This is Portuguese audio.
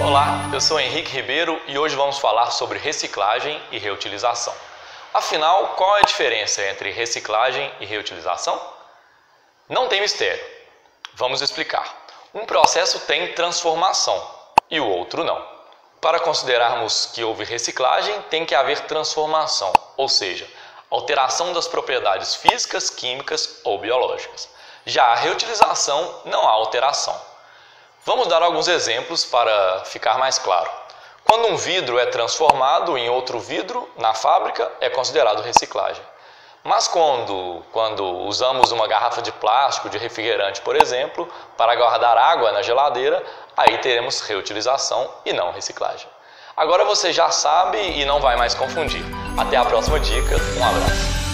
Olá, eu sou Henrique Ribeiro e hoje vamos falar sobre reciclagem e reutilização. Afinal, qual é a diferença entre reciclagem e reutilização? Não tem mistério. Vamos explicar. Um processo tem transformação e o outro não. Para considerarmos que houve reciclagem, tem que haver transformação, ou seja, alteração das propriedades físicas, químicas ou biológicas. Já a reutilização não há alteração. Vamos dar alguns exemplos para ficar mais claro. Quando um vidro é transformado em outro vidro na fábrica, é considerado reciclagem. Mas quando, quando usamos uma garrafa de plástico de refrigerante, por exemplo, para guardar água na geladeira, aí teremos reutilização e não reciclagem. Agora você já sabe e não vai mais confundir. Até a próxima dica, um abraço.